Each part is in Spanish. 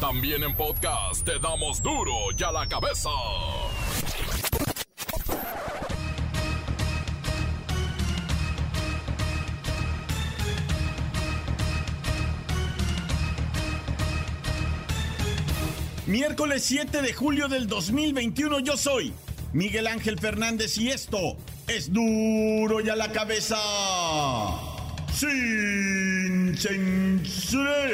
También en podcast te damos duro y a la cabeza. Miércoles 7 de julio del 2021 yo soy Miguel Ángel Fernández y esto es duro y a la cabeza. Sin censura.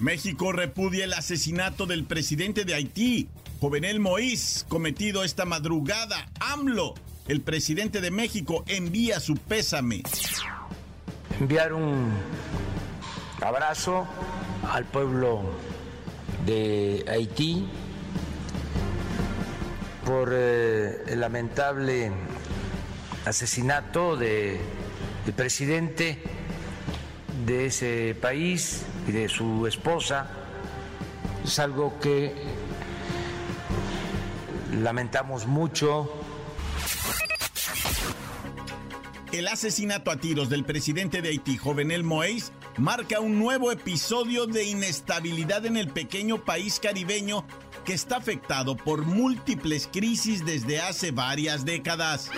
México repudia el asesinato del presidente de Haití, Jovenel Moïse, cometido esta madrugada. AMLO, el presidente de México, envía su pésame. Enviar un abrazo al pueblo de Haití por eh, el lamentable asesinato del presidente de ese país y de su esposa. Es algo que lamentamos mucho. El asesinato a tiros del presidente de Haití, Jovenel Moïse, marca un nuevo episodio de inestabilidad en el pequeño país caribeño que está afectado por múltiples crisis desde hace varias décadas.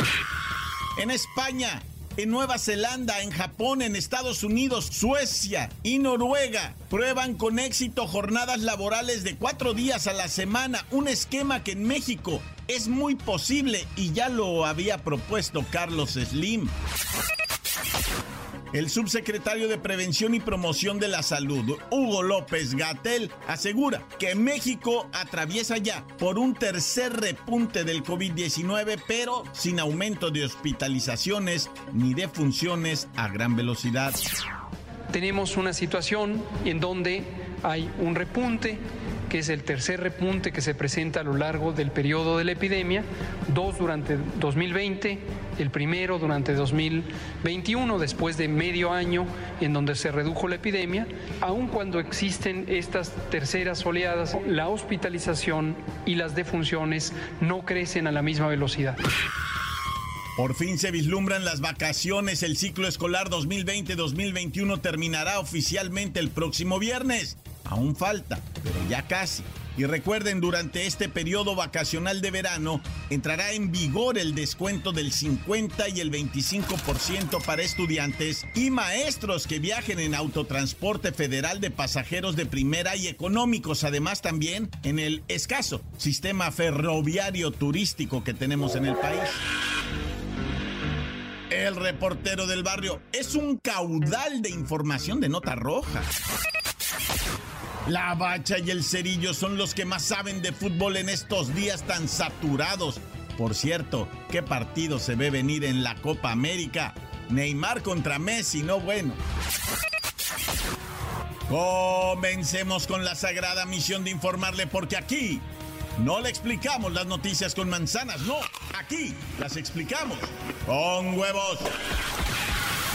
En España, en Nueva Zelanda, en Japón, en Estados Unidos, Suecia y Noruega prueban con éxito jornadas laborales de cuatro días a la semana, un esquema que en México es muy posible y ya lo había propuesto Carlos Slim. El subsecretario de Prevención y Promoción de la Salud, Hugo López Gatel, asegura que México atraviesa ya por un tercer repunte del COVID-19, pero sin aumento de hospitalizaciones ni de funciones a gran velocidad. Tenemos una situación en donde hay un repunte es el tercer repunte que se presenta a lo largo del periodo de la epidemia, dos durante 2020, el primero durante 2021, después de medio año en donde se redujo la epidemia, aun cuando existen estas terceras oleadas, la hospitalización y las defunciones no crecen a la misma velocidad. Por fin se vislumbran las vacaciones. El ciclo escolar 2020-2021 terminará oficialmente el próximo viernes. Aún falta, pero ya casi. Y recuerden, durante este periodo vacacional de verano entrará en vigor el descuento del 50 y el 25% para estudiantes y maestros que viajen en autotransporte federal de pasajeros de primera y económicos. Además también en el escaso sistema ferroviario turístico que tenemos en el país. El reportero del barrio es un caudal de información de nota roja. La bacha y el cerillo son los que más saben de fútbol en estos días tan saturados. Por cierto, ¿qué partido se ve venir en la Copa América? Neymar contra Messi, no bueno. Comencemos con la sagrada misión de informarle porque aquí no le explicamos las noticias con manzanas, no, aquí las explicamos con huevos.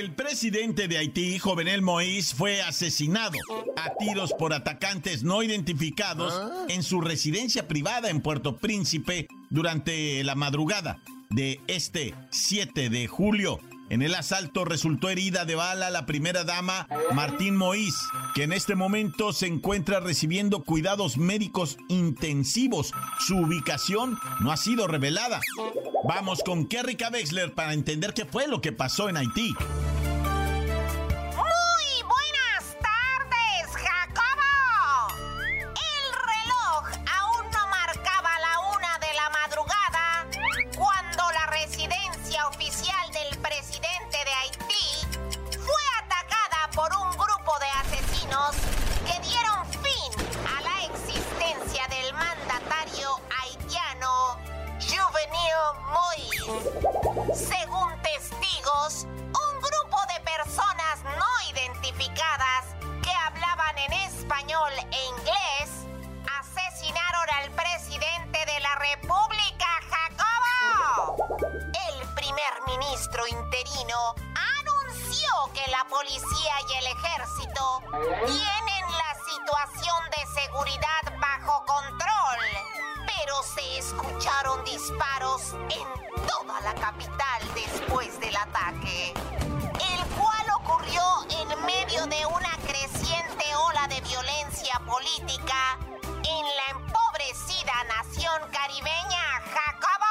El presidente de Haití, Jovenel Moïse, fue asesinado a tiros por atacantes no identificados en su residencia privada en Puerto Príncipe durante la madrugada de este 7 de julio. En el asalto resultó herida de bala la primera dama Martín Moïse, que en este momento se encuentra recibiendo cuidados médicos intensivos. Su ubicación no ha sido revelada. Vamos con Kerry Wexler para entender qué fue lo que pasó en Haití. Policía y el ejército tienen la situación de seguridad bajo control, pero se escucharon disparos en toda la capital después del ataque, el cual ocurrió en medio de una creciente ola de violencia política en la empobrecida nación caribeña Jacobo.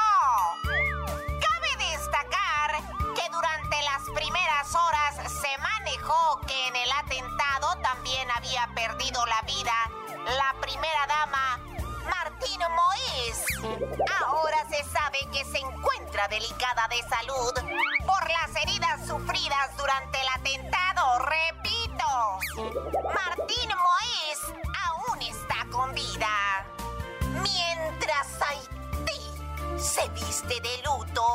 Perdido la vida la primera dama Martín Moïse. Ahora se sabe que se encuentra delicada de salud por las heridas sufridas durante el atentado. Repito, Martín Moïse aún está con vida. Mientras Haití se viste de luto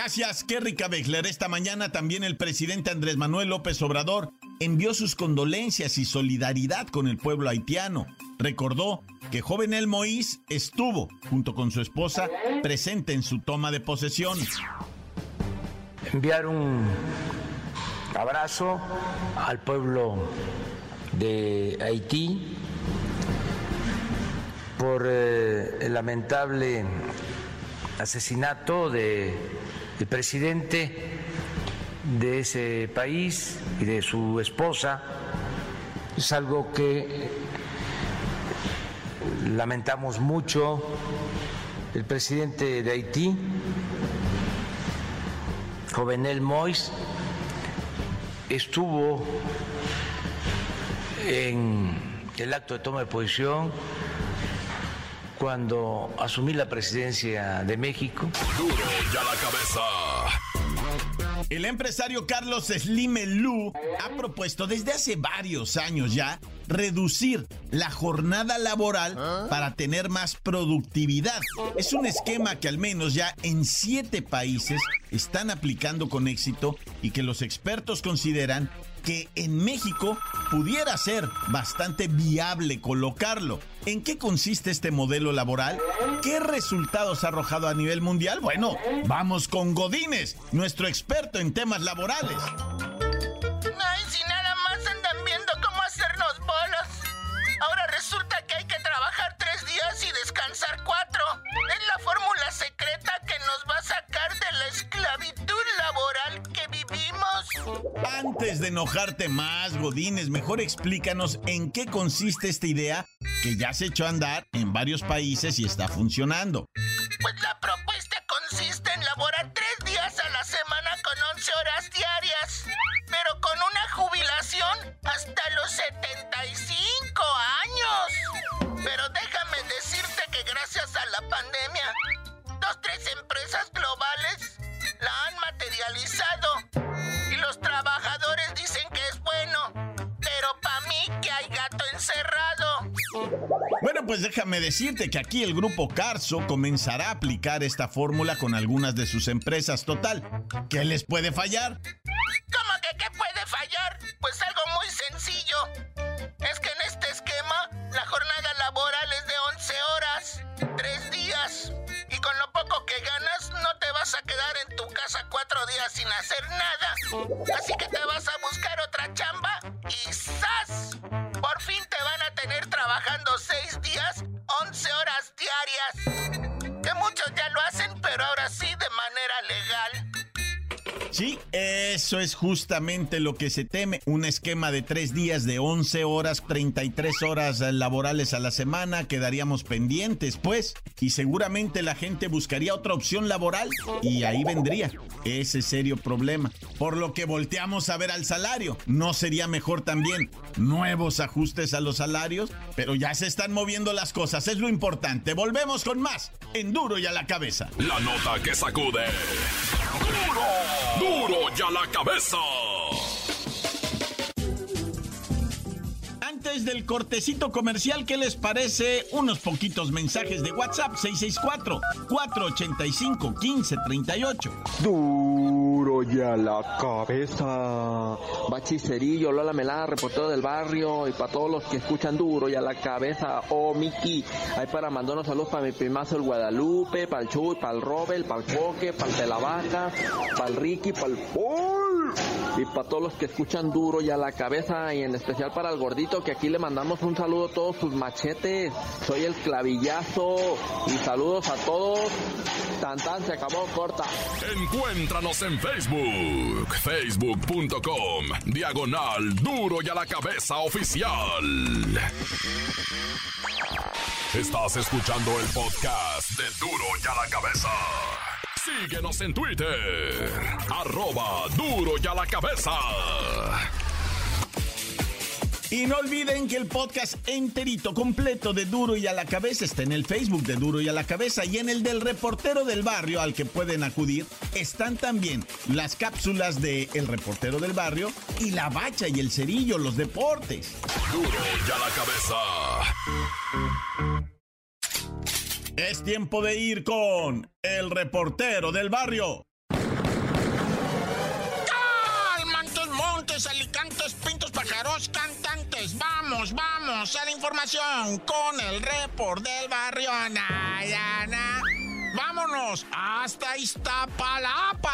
Gracias, Kerrika Wexler. Esta mañana también el presidente Andrés Manuel López Obrador envió sus condolencias y solidaridad con el pueblo haitiano. Recordó que Jovenel Moïse estuvo, junto con su esposa, presente en su toma de posesión. Enviar un abrazo al pueblo de Haití por eh, el lamentable asesinato de el presidente de ese país y de su esposa. Es algo que lamentamos mucho. El presidente de Haití, Jovenel Mois, estuvo en el acto de toma de posición cuando asumí la presidencia de México. Duro ya la cabeza. El empresario Carlos Slim Lu ha propuesto desde hace varios años ya reducir la jornada laboral para tener más productividad. Es un esquema que al menos ya en siete países están aplicando con éxito y que los expertos consideran que en México pudiera ser bastante viable colocarlo. ¿En qué consiste este modelo laboral? ¿Qué resultados ha arrojado a nivel mundial? Bueno, vamos con Godínez, nuestro experto en temas laborales. Ay, si nada más andan viendo cómo hacernos bolos. Ahora resulta que hay que trabajar tres días y descansar cuatro. Es la fórmula secreta que nos va a sacar de la esclavitud laboral que. Antes de enojarte más, Godínez, mejor explícanos en qué consiste esta idea que ya se echó a andar en varios países y está funcionando. Pues la propuesta consiste en laborar tres días a la semana con 11 horas diarias, pero con una jubilación hasta los 75 años. Pero déjame decirte que gracias a la pandemia, dos, tres empresas globales la han materializado pues déjame decirte que aquí el grupo Carso comenzará a aplicar esta fórmula con algunas de sus empresas. Total, ¿qué les puede fallar? Eso es justamente lo que se teme. Un esquema de tres días de 11 horas, 33 horas laborales a la semana. Quedaríamos pendientes, pues. Y seguramente la gente buscaría otra opción laboral. Y ahí vendría ese serio problema. Por lo que volteamos a ver al salario. ¿No sería mejor también nuevos ajustes a los salarios? Pero ya se están moviendo las cosas. Es lo importante. Volvemos con más. En duro y a la cabeza. La nota que sacude. ¡Duro! ¡Duro ya la cabeza! Antes del cortecito comercial, ¿qué les parece? Unos poquitos mensajes de WhatsApp 664-485-1538. Duro ya la cabeza. Bachicerillo, Lola Melá, reportero del barrio. Y para todos los que escuchan duro ya la cabeza. Oh, Miki. Hay para mandar unos saludos para mi primazo el Guadalupe, para el Chuy, para el Robel, para el Coque, para el Telavaca, para el Ricky, para el Paul. Y para todos los que escuchan duro y a la cabeza y en especial para el gordito que aquí le mandamos un saludo a todos sus machetes. Soy el clavillazo y saludos a todos. Tan tan se acabó corta. Encuéntranos en Facebook, facebook.com, diagonal duro y a la cabeza oficial. Estás escuchando el podcast de duro y a la cabeza. Síguenos en Twitter, arroba duro y a la cabeza. Y no olviden que el podcast enterito, completo de Duro y a la Cabeza está en el Facebook de Duro y a la Cabeza y en el del reportero del barrio al que pueden acudir están también las cápsulas de El reportero del barrio y la bacha y el cerillo, los deportes. Duro y a la cabeza. Es tiempo de ir con El reportero del barrio. Mantos, montes, alicantes, pintos, pájaros, cantantes. Vamos, vamos a la información con el report del barrio Anayana. Vámonos hasta Iztapalapa.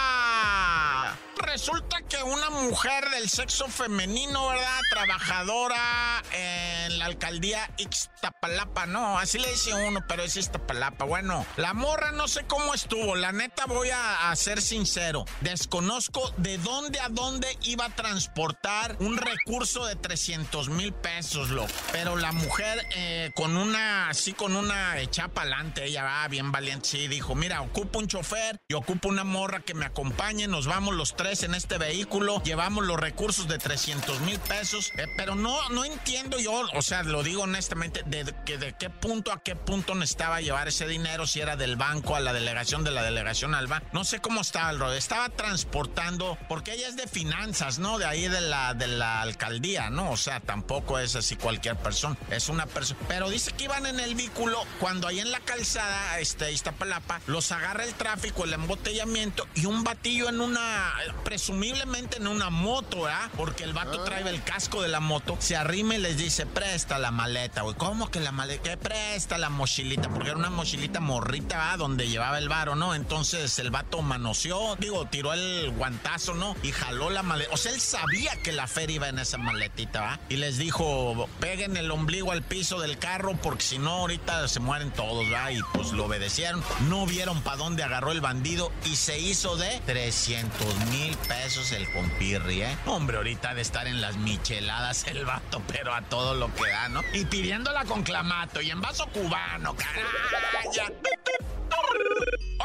Resulta que una mujer del sexo femenino, ¿verdad? Trabajadora en la alcaldía Ixtapalapa, no, así le dice uno, pero es Iztapalapa. Bueno, la morra no sé cómo estuvo, la neta voy a, ser sincero. Desconozco de dónde a dónde iba a transportar un recurso de 300 mil pesos, loco. Pero la mujer eh, con una, así con una echada pa'lante, ella va bien valiente, sí, dijo, mira, ocupo un chofer y ocupo una morra que me acompañe, nos vamos los tres en este vehículo, llevamos los recursos de 300 mil pesos, eh, pero no, no entiendo yo, o sea, lo digo honestamente, de, que de qué punto a qué punto necesitaba llevar ese dinero, si era del banco a la delegación, de la delegación al banco, no sé cómo estaba el rollo, estaba transportando, porque ella es de finanzas, ¿no? De ahí de la, de la alcaldía, ¿no? O sea, tampoco es así cualquier persona, es una persona, pero dice que iban en el vehículo cuando ahí en la calzada, este, Iztapalapa, los agarra el tráfico, el embotellamiento y un batillo en una, presumiblemente en una moto, ¿verdad? Porque el vato trae el casco de la moto, se arrima y les dice, presta la maleta, güey. ¿Cómo que la maleta? ¿Qué presta la mochilita? Porque era una mochilita morrita, ¿verdad? Donde llevaba el varo, ¿no? Entonces el vato manoseó, digo, tiró el guantazo, ¿no? Y jaló la maleta. O sea, él sabía que la feria iba en esa maletita, ¿verdad? Y les dijo, peguen el ombligo al piso del carro porque si no, ahorita se mueren todos, ¿verdad? Y pues lo obedecieron. No vieron para dónde agarró el bandido y se hizo de 300 mil pesos el compirri, ¿eh? Hombre, ahorita de estar en las micheladas el vato, pero a todo lo que da, ¿no? Y pidiéndola con clamato y en vaso cubano, caray.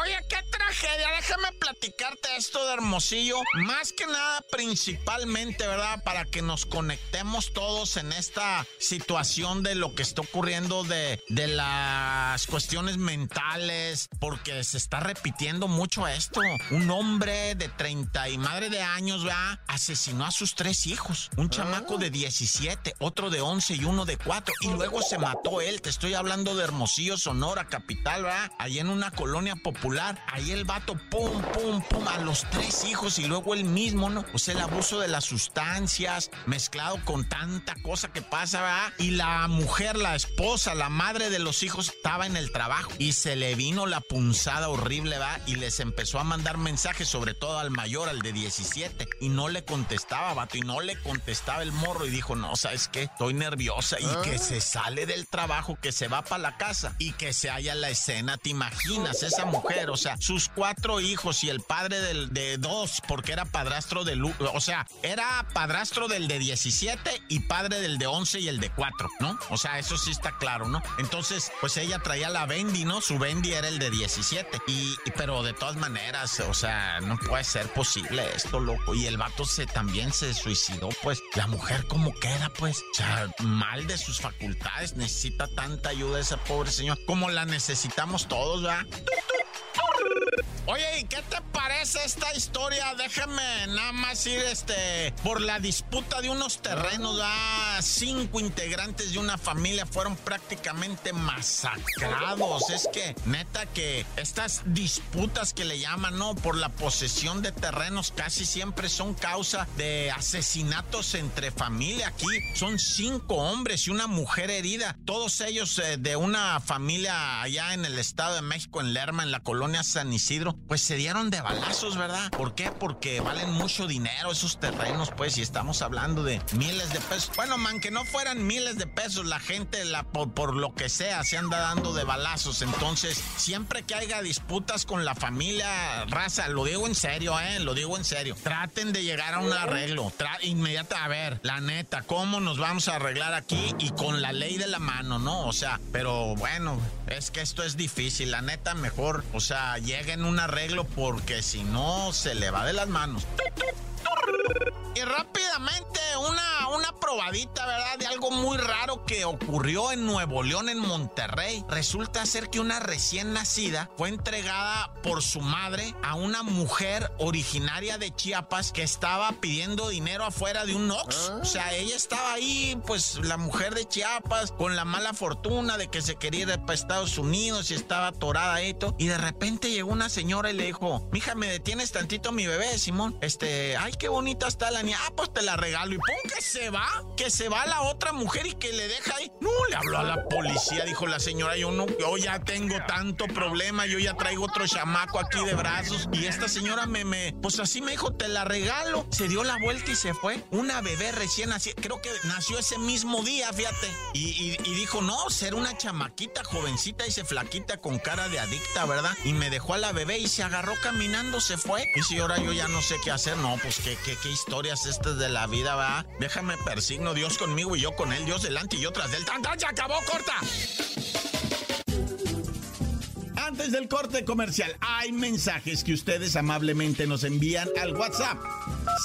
Oye, qué tragedia. Déjame platicarte esto de Hermosillo. Más que nada, principalmente, ¿verdad? Para que nos conectemos todos en esta situación de lo que está ocurriendo de, de las cuestiones mentales. Porque se está repitiendo mucho esto. Un hombre de 30 y madre de años, ¿verdad? Asesinó a sus tres hijos. Un chamaco de 17, otro de 11 y uno de 4. Y luego se mató él. Te estoy hablando de Hermosillo, Sonora, capital, ¿verdad? Allí en una colonia popular. Ahí el vato, pum, pum, pum, a los tres hijos y luego él mismo, ¿no? O sea, el abuso de las sustancias mezclado con tanta cosa que pasa, ¿verdad? Y la mujer, la esposa, la madre de los hijos estaba en el trabajo y se le vino la punzada horrible, ¿verdad? Y les empezó a mandar mensajes, sobre todo al mayor, al de 17, y no le contestaba, vato, y no le contestaba el morro y dijo, no, ¿sabes qué? Estoy nerviosa y que se sale del trabajo, que se va para la casa y que se halla la escena, ¿te imaginas? Esa mujer, o sea, sus cuatro hijos y el padre del, de dos, porque era padrastro del, o sea, era padrastro del de 17 y padre del de 11 y el de 4, ¿no? O sea, eso sí está claro, ¿no? Entonces, pues ella traía la Bendy, ¿no? Su Bendy era el de 17 y, pero de todas maneras, o sea, no puede ser posible esto, loco. Y el vato se también se suicidó, pues. La mujer como queda, pues, o sea, mal de sus facultades, necesita tanta ayuda esa pobre señora como la necesitamos todos, ¿verdad? Oye, ¿y qué te parece esta historia? Déjame nada más ir este por la disputa de unos terrenos. Ah, cinco integrantes de una familia fueron prácticamente masacrados. Es que, neta, que estas disputas que le llaman, ¿no? Por la posesión de terrenos casi siempre son causa de asesinatos entre familia. Aquí son cinco hombres y una mujer herida. Todos ellos eh, de una familia allá en el Estado de México, en Lerma, en la colonia San Isidro, pues se dieron de balazos, ¿verdad? ¿Por qué? Porque valen mucho dinero esos terrenos, pues, y estamos hablando de miles de pesos. Bueno, man, que no fueran miles de pesos, la gente, la, por, lo que sea, se anda dando de balazos. Entonces, siempre que haya disputas con la familia, raza, lo digo en serio, ¿eh? Lo digo en serio. Traten de llegar a un arreglo. inmediata, a ver, la neta, ¿cómo nos vamos a arreglar aquí? Y con la ley de la mano, ¿no? O sea, pero bueno, es que esto es difícil. La neta, mejor, o sea, lleguen un arreglo porque si no, se le va de las manos. Y rápidamente una, una probadita, ¿verdad? De algo muy raro que ocurrió en Nuevo León, en Monterrey. Resulta ser que una recién nacida fue entregada por su madre a una mujer originaria de Chiapas que estaba pidiendo dinero afuera de un Ox. O sea, ella estaba ahí, pues la mujer de Chiapas, con la mala fortuna de que se quería ir para Estados Unidos y estaba atorada esto. Y de repente llegó una señora y le dijo, mija, ¿me detienes tantito mi bebé, Simón? Este, ay, qué bonita está la niña. Ah, pues te la regalo. Y pum, que se va, que se va la otra mujer y que le deja ahí. No, le habló a la policía, dijo la señora. Yo no, yo ya tengo tanto problema, yo ya traigo otro chamaco aquí de brazos. Y esta señora me, me, pues así me dijo, te la regalo. Se dio la vuelta y se fue. Una bebé recién nacida, creo que nació ese mismo día, fíjate. Y, dijo, no, ser una chamaquita, jovencita y se flaquita con cara de adicta, ¿verdad? Y me dejó a la bebé y se agarró caminando, se fue. Y si ahora yo ya no sé qué hacer, no, pues qué, qué, qué historias estas de la vida, va. Déjame persigno, Dios conmigo y yo con él, Dios delante y yo tras del tan, tan, se acabó, corta. Antes del corte comercial, hay mensajes que ustedes amablemente nos envían al WhatsApp.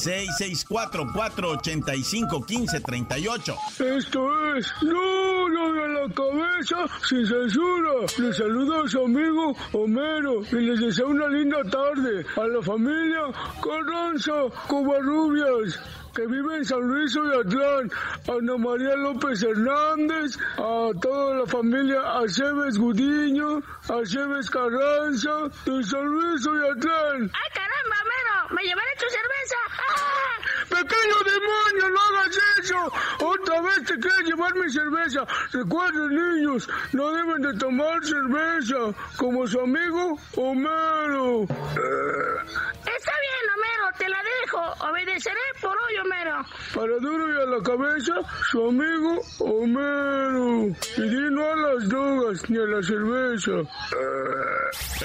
664-485-1538. Esto es Duro de la Cabeza sin censura. Les saludo a su amigo Homero y les deseo una linda tarde. A la familia Carranza Covarrubias que vive en San Luis Oyatlán, Ana María López Hernández, a toda la familia Aceves Gudiño, Aceves Carranza, de San Luis Oyatlán. ¡Ay, caramba, Mero! ¡Me llevaré tu cerveza! ¡Ah! ¡Pequeño demonio, no hagas eso! ¡Otra vez te quieres llevar mi cerveza! Recuerden, niños, no deben de tomar cerveza, como su amigo Homero. Está bien, Homero, te la dejo. Obedeceré por hoy, Homero. Para duro y a la cabeza, su amigo Homero. Y di no a las drogas ni a la cerveza.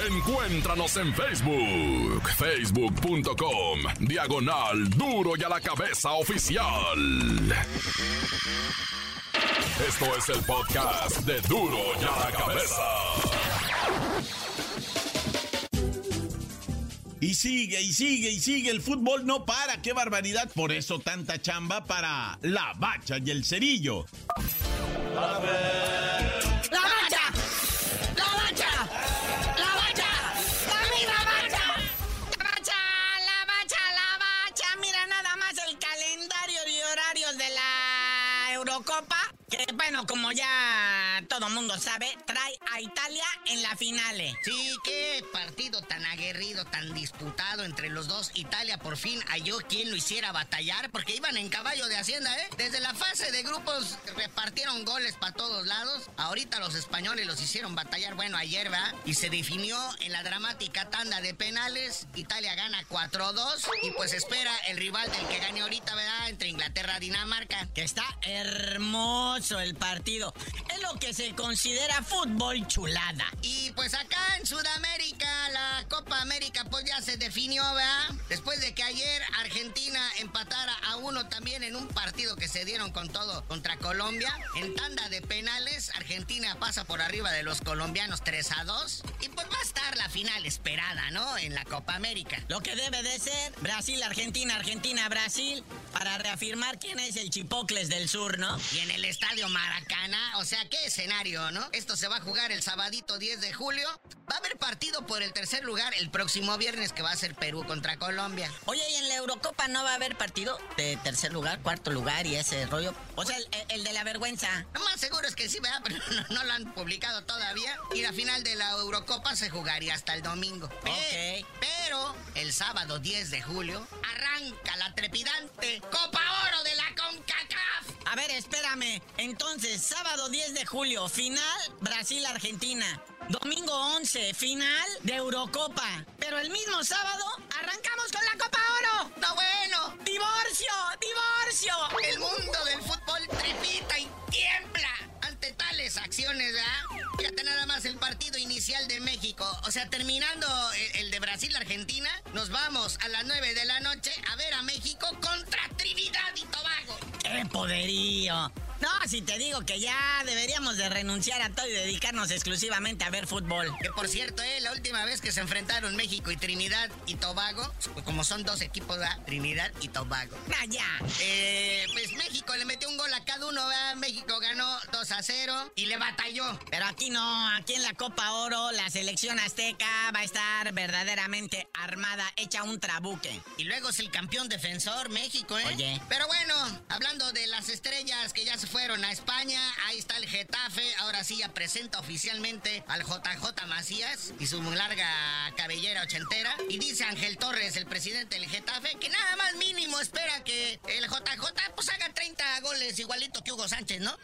Encuéntranos en Facebook, facebook.com, diagonal duro y a la cabeza oficial. Esto es el podcast de duro y a la cabeza. Y sigue y sigue y sigue, el fútbol no para, qué barbaridad. Por eso tanta chamba para la bacha y el cerillo. ¡La bacha! ¡La bacha! ¡La bacha! ¡La mira bacha! ¡La bacha! ¡La bacha! ¡La bacha! Mira nada más el calendario y horarios de la Eurocopa. Que bueno, como ya todo mundo sabe, trae a Italia en la finale. Sí, entre los dos. Italia por fin halló quien lo hiciera batallar porque iban en caballo de hacienda, ¿eh? Desde la fase de grupos repartieron goles para todos lados. Ahorita los españoles los hicieron batallar, bueno, ayer, ¿verdad? Y se definió en la dramática tanda de penales. Italia gana 4-2 y pues espera el rival del que gane ahorita, ¿verdad? Entre Inglaterra y Dinamarca. Que está hermoso el partido. Es lo que se considera fútbol chulada. Y pues acá en Sudamérica, América pues ya se definió, ¿verdad? Después de que ayer Argentina empatara a uno también en un partido que se dieron con todo contra Colombia. En tanda de penales, Argentina pasa por arriba de los colombianos 3 a 2. Y pues va a estar la final esperada, ¿no? En la Copa América. Lo que debe de ser Brasil, Argentina, Argentina, Brasil, para reafirmar quién es el Chipocles del Sur, ¿no? Y en el Estadio Maracana, o sea, qué escenario, ¿no? Esto se va a jugar el sabadito 10 de julio. Va a haber partido por el tercer lugar el próximo viernes que va a ser Perú contra Colombia. Oye, ¿y en la Eurocopa no va a haber partido de tercer lugar, cuarto lugar y ese rollo? O sea, el, de la vergüenza. Lo más seguro es que sí, ¿verdad? Pero no, lo han publicado todavía. Y la final de la Eurocopa se jugaría hasta el domingo. Ok. Pero el sábado 10 de julio arranca la trepidante Copa Oro de la CONCACAF. A ver, espérame. Entonces, sábado 10 de julio, final Brasil-Argentina. Domingo 11, final de Eurocopa. Pero el mismo sábado arrancamos con la Copa Oro. ¡No bueno! ¡Divorcio! ¡Divorcio! El mundo del fútbol trepita y tiembla ante tales acciones, ¿verdad? Fíjate nada más el partido inicial de México. O sea, terminando el, de Brasil-Argentina, nos vamos a las 9 de la noche a ver a México contra Trinidad y Tobago. ¡Qué poderío! No, si te digo que ya deberíamos de renunciar a todo y dedicarnos exclusivamente a ver fútbol. Que por cierto, eh, la última vez que se enfrentaron México y Trinidad y Tobago, pues como son dos equipos, ¿verdad? Trinidad y Tobago. Ah, ya. Eh, pues México le metió un gol a cada uno, ¿verdad? México ganó 2 a 0 y le batalló. Pero aquí no, aquí en la Copa Oro, la selección azteca va a estar verdaderamente armada, hecha un trabuque. Y luego es el campeón defensor México, ¿eh? Oye. Pero bueno, hablando de las estrellas que ya se fueron a España. Ahí está el Getafe. Ahora sí ya presenta oficialmente al JJ Macías y su larga cabellera ochentera. Y dice Ángel Torres, el presidente del Getafe, que nada más mínimo espera que el JJ pues haga 30 goles igualito que Hugo Sánchez, ¿no?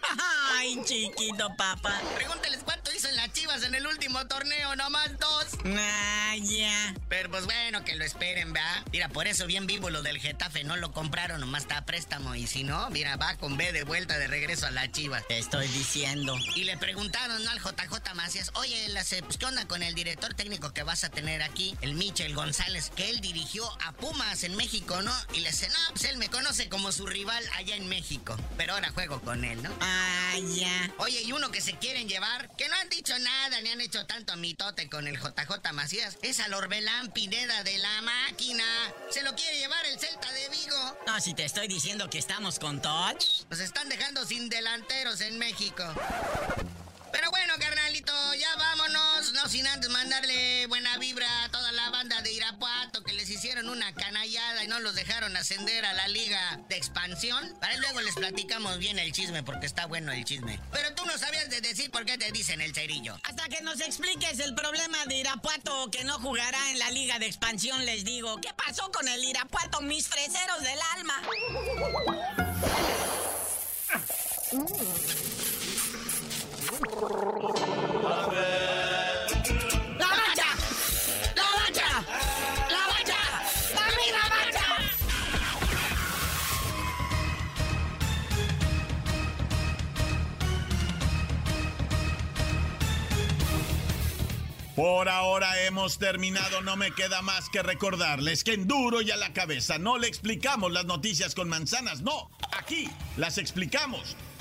Ay, chiquito papá. Pregúnteles cuánto hizo en las Chivas en el último torneo, nomás dos. Ah, ya. Pero pues bueno, que lo esperen, ¿verdad? Mira, por eso bien vivo lo del Getafe, no lo compraron, nomás está a préstamo. Y si no, mira, va con B de vuelta de regreso a la Chivas. Te estoy diciendo. Y le preguntaron al JJ Macías, oye, pues, ¿qué onda con el director técnico que vas a tener aquí? El Michel González, que él dirigió a Pumas en México, ¿no? Y le dice, no, pues él me conoce como su rival allá en México. Pero ahora juego con él, ¿no? Ah, ya. Oye, y uno que se quieren llevar, que no han dicho nada, ni han hecho tanto mitote con el JJ Macías, es al Orbelán Pineda de la máquina. Se lo quiere llevar el Celta de Vigo. No, si te estoy diciendo que estamos con Touch. Nos están dejando sin delanteros en México. Pero bueno, carnalito, ya vámonos. No sin antes mandarle buena vibra a toda la banda de Irapuato que les hicieron una canallada y no los dejaron ascender a la liga de expansión. Para luego les platicamos bien el chisme porque está bueno el chisme. Pero tú no sabías de decir por qué te dicen el cerillo. Hasta que nos expliques el problema de Irapuato que no jugará en la liga de expansión, les digo. ¿Qué pasó con el Irapuato, mis freseros del alma? Por ahora hemos terminado, no me queda más que recordarles que en duro y a la cabeza no le explicamos las noticias con manzanas, no, aquí las explicamos